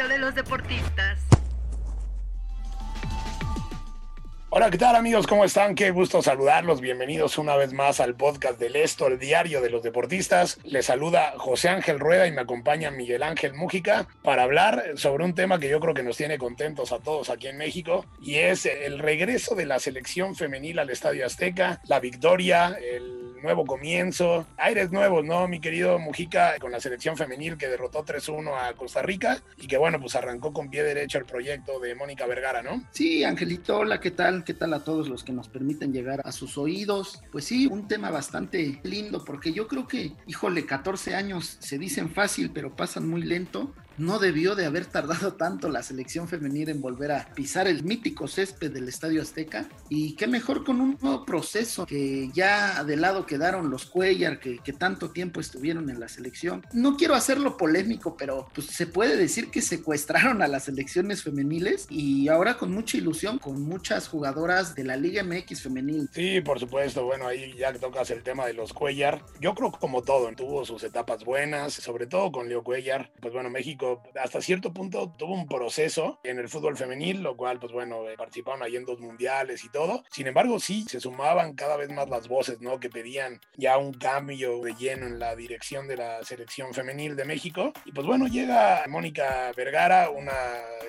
diario de los deportistas. Hola, ¿qué tal amigos? ¿Cómo están? Qué gusto saludarlos. Bienvenidos una vez más al podcast del Esto, el diario de los deportistas. Les saluda José Ángel Rueda y me acompaña Miguel Ángel Mújica para hablar sobre un tema que yo creo que nos tiene contentos a todos aquí en México y es el regreso de la selección femenil al Estadio Azteca, la victoria, el nuevo comienzo, aires nuevos, ¿no? Mi querido Mujica con la selección femenil que derrotó 3-1 a Costa Rica y que bueno, pues arrancó con pie derecho el proyecto de Mónica Vergara, ¿no? Sí, Angelito, hola, ¿qué tal? ¿Qué tal a todos los que nos permiten llegar a sus oídos? Pues sí, un tema bastante lindo porque yo creo que, híjole, 14 años se dicen fácil, pero pasan muy lento no debió de haber tardado tanto la selección femenil en volver a pisar el mítico césped del Estadio Azteca. Y qué mejor con un nuevo proceso que ya de lado quedaron los Cuellar que, tanto tiempo estuvieron en la selección. No quiero hacerlo polémico, pero pues se puede decir que secuestraron a las selecciones femeniles y ahora con mucha ilusión, con muchas jugadoras de la Liga MX femenil. Sí, por supuesto. Bueno, ahí ya tocas el tema de los Cuellar. Yo creo que como todo, tuvo sus etapas buenas, sobre todo con Leo Cuellar. Pues bueno, México hasta cierto punto tuvo un proceso en el fútbol femenil, lo cual, pues bueno, eh, participaron ahí en dos mundiales y todo. Sin embargo, sí, se sumaban cada vez más las voces, ¿no? Que pedían ya un cambio de lleno en la dirección de la selección femenil de México. Y pues bueno, llega Mónica Vergara, una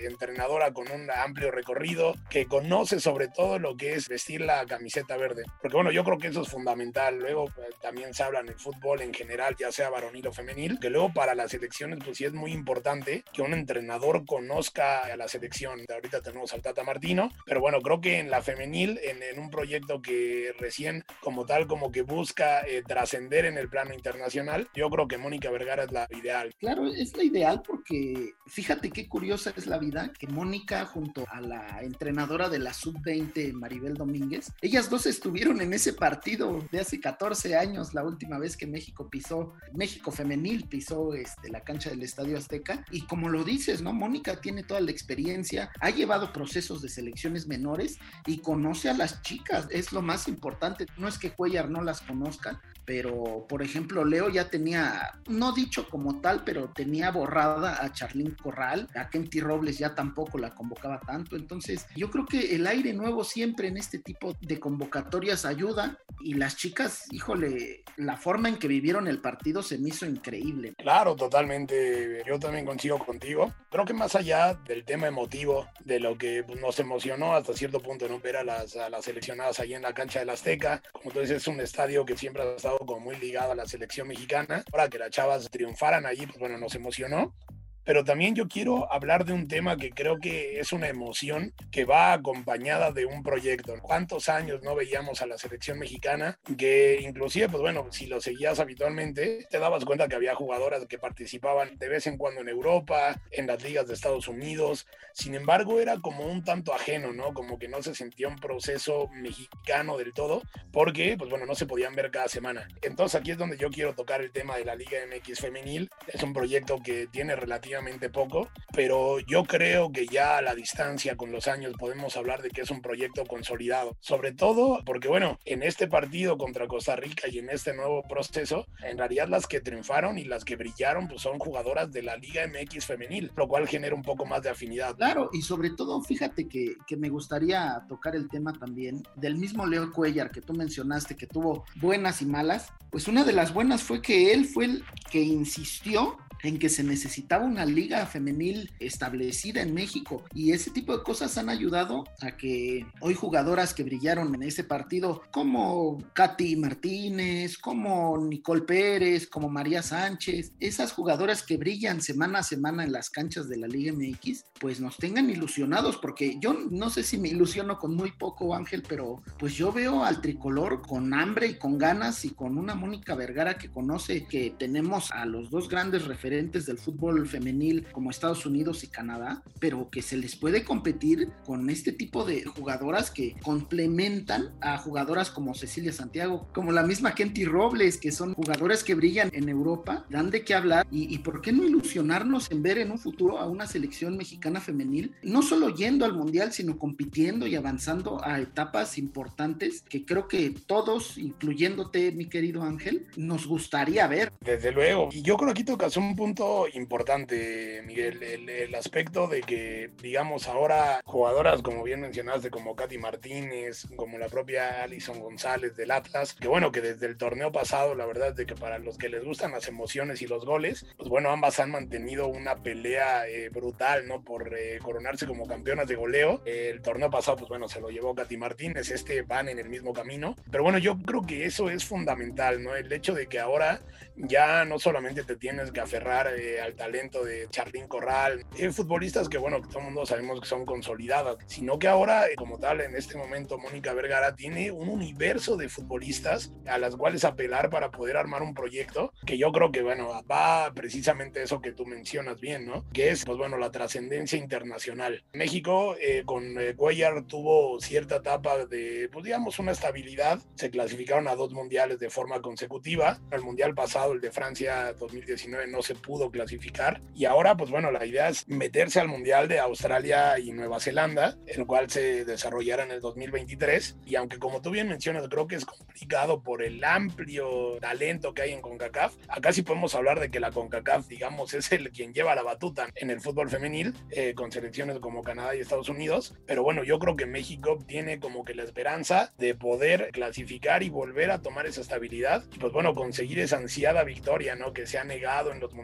entrenadora con un amplio recorrido, que conoce sobre todo lo que es vestir la camiseta verde. Porque bueno, yo creo que eso es fundamental. Luego eh, también se habla en el fútbol en general, ya sea varonil o femenil, que luego para las selecciones, pues sí es muy importante que un entrenador conozca a la selección. Ahorita tenemos al Tata Martino, pero bueno, creo que en la femenil, en, un proyecto que recién como tal, como que busca eh, trascender en el plano internacional, yo creo que Mónica Vergara es la ideal. Claro, es la ideal porque fíjate qué curiosa es la vida que Mónica junto a la entrenadora de la sub-20, Maribel Domínguez, ellas dos estuvieron en ese partido de hace 14 años, la última vez que México pisó, México femenil pisó este, la cancha del Estadio Azteca y como lo dices, ¿no? Mónica tiene toda la experiencia, ha llevado procesos de selecciones menores y conoce a las chicas, es lo más importante. No es que Cuellar no las conozca, pero por ejemplo, Leo ya tenía, no dicho como tal, pero tenía borrada a Charlín Corral, a Kenty Robles ya tampoco la convocaba tanto. Entonces, yo creo que el aire nuevo siempre en este tipo de convocatorias ayuda y las chicas, híjole, la forma en que vivieron el partido se me hizo increíble. Claro, totalmente. Yo también consigo contigo. Creo que más allá del tema emotivo, de lo que pues, nos emocionó hasta cierto punto, ¿no? Ver a las, a las seleccionadas ahí en la cancha del Azteca. Como tú dices, es un estadio que siempre ha estado como muy ligado a la selección mexicana. Ahora que las chavas triunfaran allí, pues bueno, nos emocionó pero también yo quiero hablar de un tema que creo que es una emoción que va acompañada de un proyecto. ¿Cuántos años no veíamos a la selección mexicana? Que inclusive, pues bueno, si lo seguías habitualmente, te dabas cuenta que había jugadoras que participaban de vez en cuando en Europa, en las ligas de Estados Unidos. Sin embargo, era como un tanto ajeno, ¿no? Como que no se sentía un proceso mexicano del todo, porque, pues bueno, no se podían ver cada semana. Entonces aquí es donde yo quiero tocar el tema de la Liga MX femenil. Es un proyecto que tiene relativamente poco, pero yo creo que ya a la distancia con los años podemos hablar de que es un proyecto consolidado. Sobre todo porque, bueno, en este partido contra Costa Rica y en este nuevo proceso, en realidad las que triunfaron y las que brillaron pues son jugadoras de la Liga MX femenil, lo cual genera un poco más de afinidad. Claro, y sobre todo, fíjate que, que me gustaría tocar el tema también del mismo Leo Cuellar que tú mencionaste, que tuvo buenas y malas. Pues una de las buenas fue que él fue el que insistió en que se necesitaba una liga femenil establecida en México. Y ese tipo de cosas han ayudado a que hoy jugadoras que brillaron en ese partido como Katy Martínez, como Nicole Pérez, como María Sánchez, esas jugadoras que brillan semana a semana en las canchas de la Liga MX, pues nos tengan ilusionados porque yo no sé si me ilusiono con muy poco Ángel, pero pues yo veo al tricolor con hambre y con ganas y con una Mónica Vergara que conoce que tenemos a los dos grandes referentes del fútbol femenil como Estados Unidos y Canadá, pero que se les puede competir con este tipo de jugadoras que complementan a jugadoras como Cecilia Santiago, como la misma Kenty Robles, que son jugadoras que brillan en Europa, dan de qué hablar y, y por qué no ilusionarnos en ver en un futuro a una selección mexicana femenil, no solo yendo al mundial, sino compitiendo y avanzando a etapas importantes que creo que todos, incluyéndote, mi querido Ángel, nos gustaría ver. Desde luego. Y yo creo que aquí tocas un punto importante, Miguel, el, el, aspecto de que, digamos, ahora jugadoras, como bien mencionaste, como Katy Martínez, como la propia Alison González del Atlas, que bueno, que desde el torneo pasado, la verdad de que para los que les gustan las emociones y los goles, pues bueno, ambas han mantenido una pelea eh, brutal, ¿no? Por eh, coronarse como campeonas de goleo. El torneo pasado, pues bueno, se lo llevó Katy Martínez, este van en el mismo camino. Pero bueno, yo creo que eso es fundamental, ¿no? El hecho de que ahora ya no solamente te tienes que aferrar eh, al talento de Charlín Corral, eh, futbolistas que, bueno, que todo el mundo sabemos que son consolidadas, sino que ahora, eh, como tal, en este momento, Mónica Vergara tiene un universo de futbolistas a las cuales apelar para poder armar un proyecto que yo creo que, bueno, va precisamente eso que tú mencionas bien, ¿no? Que es, pues bueno, la trascendencia internacional. México, con Cuellar, tuvo cierta etapa de, pues digamos, una estabilidad. Se clasificaron a dos mundiales de forma consecutiva. El mundial pasado el de Francia 2019 no se pudo clasificar. Y ahora pues bueno la idea es meterse al mundial de Australia y Nueva Zelanda el cual se desarrollará en el 2023 y aunque como tú bien mencionas creo que es complicado por el amplio talento que hay en CONCACAF acá sí podemos hablar de que la CONCACAF digamos es el quien lleva la batuta en el fútbol femenil eh, con selecciones como Canadá y Estados Unidos. Pero bueno yo creo que México tiene como que la esperanza de poder clasificar y volver a tomar esa estabilidad y pues bueno conseguir esa ansiada victoria, ¿no? Que se ha negado en los mundiales,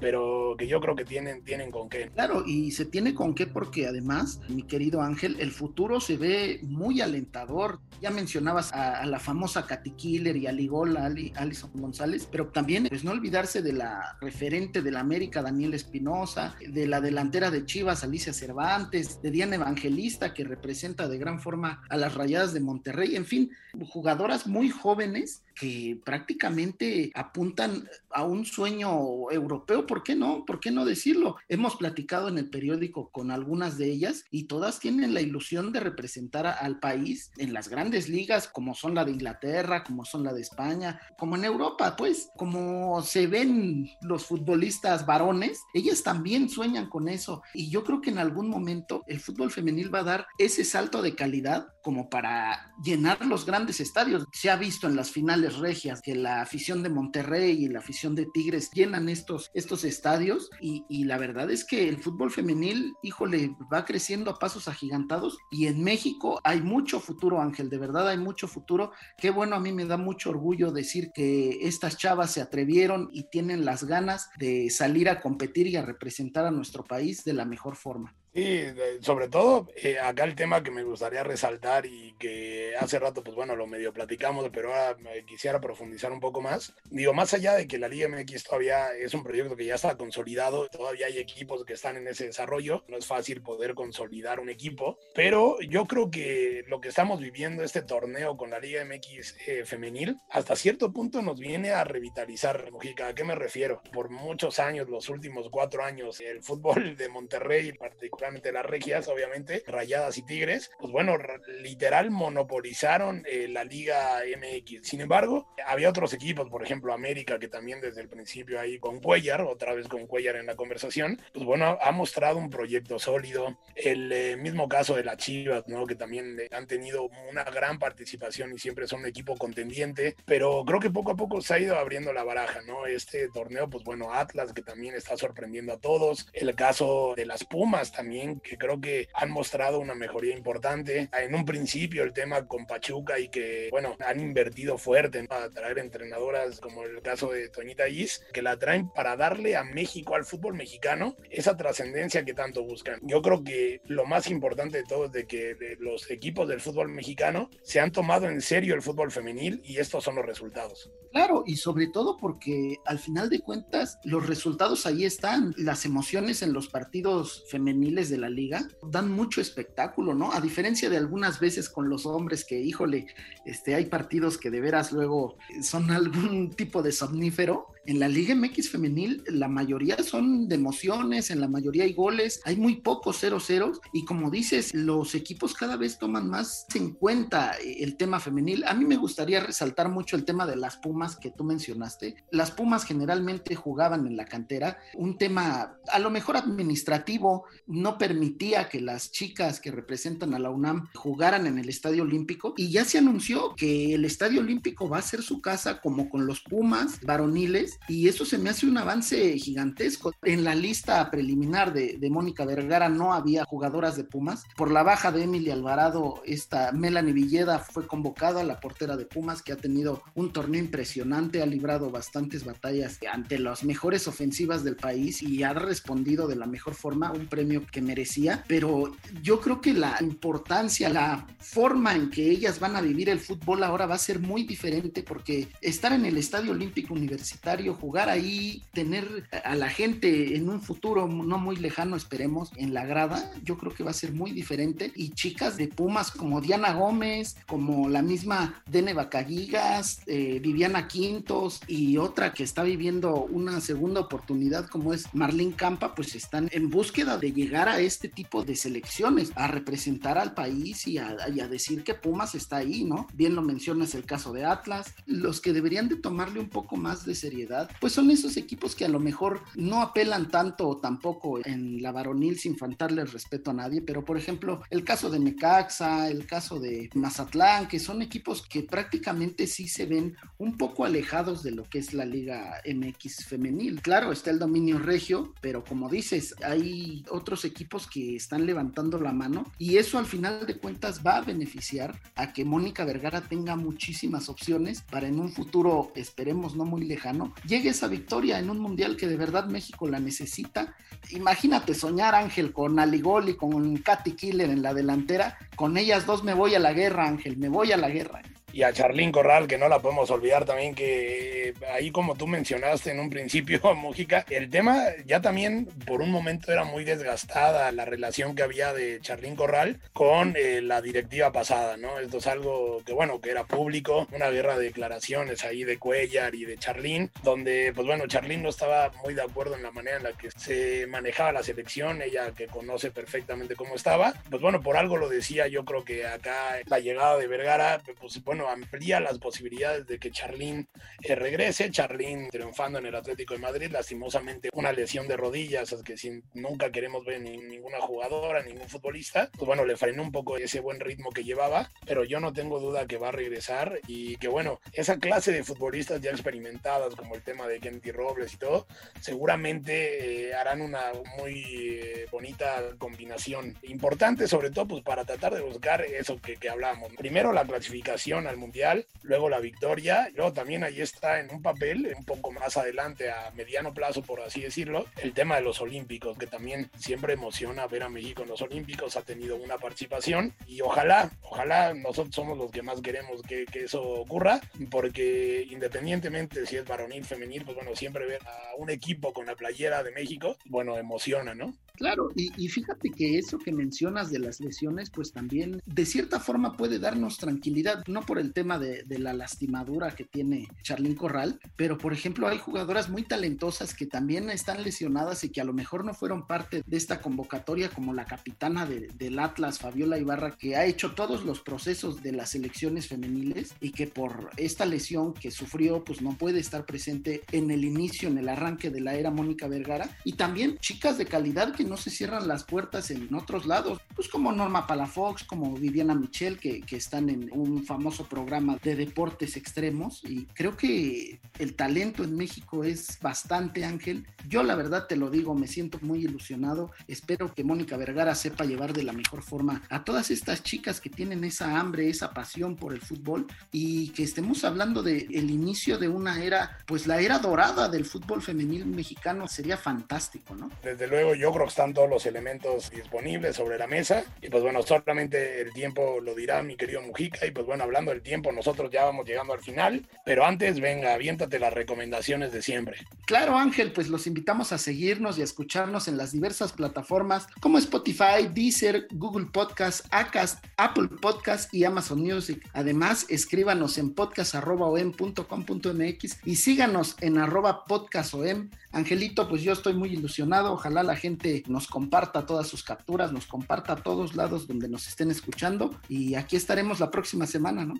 pero que yo creo que tienen, tienen con qué. Claro, y se tiene con qué porque además, mi querido Ángel, el futuro se ve muy alentador. Ya mencionabas a, a la famosa Katy Killer y a Ligola, Ali, Alison González, pero también pues no olvidarse de la referente de la América, Daniel Espinosa, de la delantera de Chivas, Alicia Cervantes, de Diana Evangelista, que representa de gran forma a las Rayadas de Monterrey, en fin, jugadoras muy jóvenes que prácticamente apuntan a un sueño europeo, ¿por qué no? ¿Por qué no decirlo? Hemos platicado en el periódico con algunas de ellas y todas tienen la ilusión de representar a, al país en las grandes ligas como son la de Inglaterra, como son la de España, como en Europa, pues como se ven los futbolistas varones, ellas también sueñan con eso y yo creo que en algún momento el fútbol femenil va a dar ese salto de calidad como para llenar los grandes estadios. Se ha visto en las finales regias que la afición de Monterrey y la afición de Tigres llenan estos, estos estadios y, y, la verdad es que el fútbol femenil, híjole, va creciendo a pasos agigantados y en México hay mucho futuro, Ángel, de verdad hay mucho futuro. Qué bueno, a mí me da mucho orgullo decir que estas chavas se atrevieron y tienen las ganas de salir a competir y a representar a nuestro país de la mejor forma. Sí, sobre todo eh, acá el tema que me gustaría resaltar y que hace rato, pues bueno, lo medio platicamos, pero ahora quisiera profundizar un poco más. Digo, más allá de que la Liga MX todavía es un proyecto que ya está consolidado, todavía hay equipos que están en ese desarrollo, no es fácil poder consolidar un equipo, pero yo creo que lo que estamos viviendo este torneo con la Liga MX eh, femenil, hasta cierto punto nos viene a revitalizar, Mujica. ¿A qué me refiero? Por muchos años, los últimos cuatro años, el fútbol de Monterrey, particularmente las regias, obviamente, Rayadas y Tigres, pues bueno, literal monopolizaron eh, la Liga MX. Sin embargo, había otros equipos, por ejemplo, América, que también desde el principio ahí con Cuellar, otra vez con Cuellar en la conversación, pues bueno, ha mostrado un proyecto sólido. El eh, mismo caso de las Chivas, ¿no? Que también eh, han tenido una gran participación y siempre son un equipo contendiente, pero creo que poco a poco se ha ido abriendo la baraja, ¿no? Este torneo, pues bueno, Atlas, que también está sorprendiendo a todos. El caso de las Pumas también que creo que han mostrado una mejoría importante. En un principio el tema con Pachuca y que, bueno, han invertido fuerte para traer entrenadoras como el caso de Toñita Is, que la traen para darle a México, al fútbol mexicano, esa trascendencia que tanto buscan. Yo creo que lo más importante de todo es de que los equipos del fútbol mexicano se han tomado en serio el fútbol femenil y estos son los resultados. Claro, y sobre todo porque al final de cuentas los resultados ahí están, las emociones en los partidos femeniles de la liga dan mucho espectáculo, ¿no? A diferencia de algunas veces con los hombres que, híjole, este, hay partidos que de veras luego son algún tipo de somnífero, en la Liga MX femenil la mayoría son de emociones, en la mayoría hay goles, hay muy pocos 0-0 y como dices, los equipos cada vez toman más en cuenta el tema femenil. A mí me gustaría resaltar mucho el tema de las Pumas que tú mencionaste. Las Pumas generalmente jugaban en la cantera, un tema a lo mejor administrativo no permitía que las chicas que representan a la UNAM jugaran en el Estadio Olímpico y ya se anunció que el Estadio Olímpico va a ser su casa como con los Pumas varoniles y eso se me hace un avance gigantesco. En la lista preliminar de, Mónica Vergara no había jugadoras de Pumas. Por la baja de Emily Alvarado, esta Melanie Villeda fue convocada, la portera de Pumas, que ha tenido un torneo impresionante, ha librado bastantes batallas ante las mejores ofensivas del país y ha respondido de la mejor forma, un premio que merecía. Pero yo creo que la importancia, la forma en que ellas van a vivir el fútbol ahora va a ser muy diferente porque estar en el Estadio Olímpico Universitario jugar ahí, tener a la gente en un futuro no muy lejano, esperemos, en la grada, yo creo que va a ser muy diferente. Y chicas de Pumas como Diana Gómez, como la misma Dene Bacaguigas, eh, Viviana Quintos y otra que está viviendo una segunda oportunidad como es Marlene Campa, pues están en búsqueda de llegar a este tipo de selecciones, a representar al país y a, y a decir que Pumas está ahí, ¿no? Bien lo mencionas el caso de Atlas, los que deberían de tomarle un poco más de seriedad pues son esos equipos que a lo mejor no apelan tanto o tampoco en la varonil sin faltarle respeto a nadie, pero por ejemplo el caso de Necaxa, el caso de Mazatlán, que son equipos que prácticamente sí se ven un poco alejados de lo que es la Liga MX femenil. Claro, está el dominio regio, pero como dices, hay otros equipos que están levantando la mano y eso al final de cuentas va a beneficiar a que Mónica Vergara tenga muchísimas opciones para en un futuro, esperemos no muy lejano, llegue esa victoria en un mundial que de verdad México la necesita. Imagínate soñar, Ángel, con Aligol y con Katy Killer en la delantera. Con ellas dos me voy a la guerra, Ángel, me voy a la guerra y a Charlín Corral, que no la podemos olvidar también, que ahí como tú mencionaste en un principio, Mújica, el tema ya también por un momento era muy desgastada la relación que había de Charlín Corral con eh, la directiva pasada, ¿no? Esto es algo que, bueno, que era público, una guerra de declaraciones ahí de Cuellar y de Charlín, donde, pues bueno, Charlín no estaba muy de acuerdo en la manera en la que se manejaba la selección, ella que conoce perfectamente cómo estaba, pues bueno, por algo lo decía, yo creo que acá la llegada de Vergara, pues bueno, amplía las posibilidades de que Charlín eh, regrese. Charlín triunfando en el Atlético de Madrid, lastimosamente una lesión de rodillas, que si nunca queremos ver ni, ninguna jugadora, ningún futbolista, pues bueno, le frenó un poco ese buen ritmo que llevaba, pero yo no tengo duda que va a regresar y que bueno, esa clase de futbolistas ya experimentadas, como el tema de Kenty Robles y todo, seguramente eh, harán una muy eh, bonita combinación. Importante sobre todo pues para tratar de buscar eso que, que. Primero la clasificación Mundial, luego la victoria, luego también ahí está en un papel un poco más adelante, a mediano plazo, por así decirlo, el tema de los Olímpicos, que también siempre emociona ver a México en los Olímpicos, ha tenido una participación y ojalá, ojalá nosotros somos los que más queremos que, que eso ocurra, porque independientemente si es varonil, femenil, pues bueno, siempre ver a un equipo con la playera de México, bueno, emociona, ¿no? Claro, y, y, fíjate que eso que mencionas de las lesiones, pues también de cierta forma puede darnos tranquilidad, no por el tema de, de la lastimadura que tiene Charlín Corral, pero por ejemplo hay jugadoras muy talentosas que también están lesionadas y que a lo mejor no fueron parte de esta convocatoria, como la capitana de, del Atlas, Fabiola Ibarra, que ha hecho todos los procesos de las selecciones femeniles y que por esta lesión que sufrió, pues no puede estar presente en el inicio, en el arranque de la era Mónica Vergara, y también chicas de calidad que no se cierran las puertas en otros lados, pues como Norma Palafox, como Viviana Michel, que, que están en un famoso programa de deportes extremos y creo que el talento en México es bastante, Ángel. Yo la verdad te lo digo, me siento muy ilusionado. Espero que Mónica Vergara sepa llevar de la mejor forma a todas estas chicas que tienen esa hambre, esa pasión por el fútbol y que estemos hablando de el inicio de una era, pues la era dorada del fútbol femenil mexicano sería fantástico, ¿no? Desde luego yo creo que están todos los elementos disponibles sobre la mesa y pues bueno, solamente el tiempo lo dirá mi querido Mujica y pues bueno, hablando del tiempo, nosotros ya vamos llegando al final, pero antes venga, aviéntate las recomendaciones de siempre. Claro, Ángel, pues los invitamos a seguirnos y a escucharnos en las diversas plataformas como Spotify, Deezer, Google Podcast, Acast, Apple Podcast y Amazon Music. Además, escríbanos en podcast.com.mx y síganos en arroba podcastom. Angelito, pues yo estoy muy ilusionado. Ojalá la gente nos comparta todas sus capturas, nos comparta a todos lados donde nos estén escuchando. Y aquí estaremos la próxima semana, ¿no?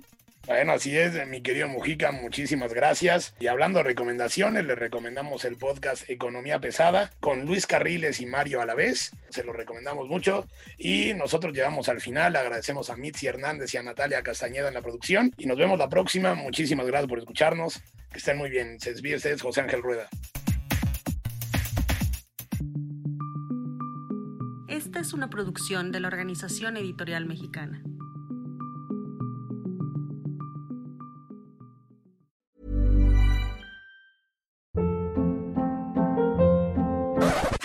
Bueno, así es, mi querido Mujica, muchísimas gracias. Y hablando de recomendaciones, le recomendamos el podcast Economía Pesada con Luis Carriles y Mario a la vez. Se lo recomendamos mucho. Y nosotros llegamos al final. Agradecemos a Mitzi Hernández y a Natalia Castañeda en la producción. Y nos vemos la próxima. Muchísimas gracias por escucharnos. Que estén muy bien. Se despide ustedes, José Ángel Rueda. Esta es una producción de la Organización Editorial Mexicana.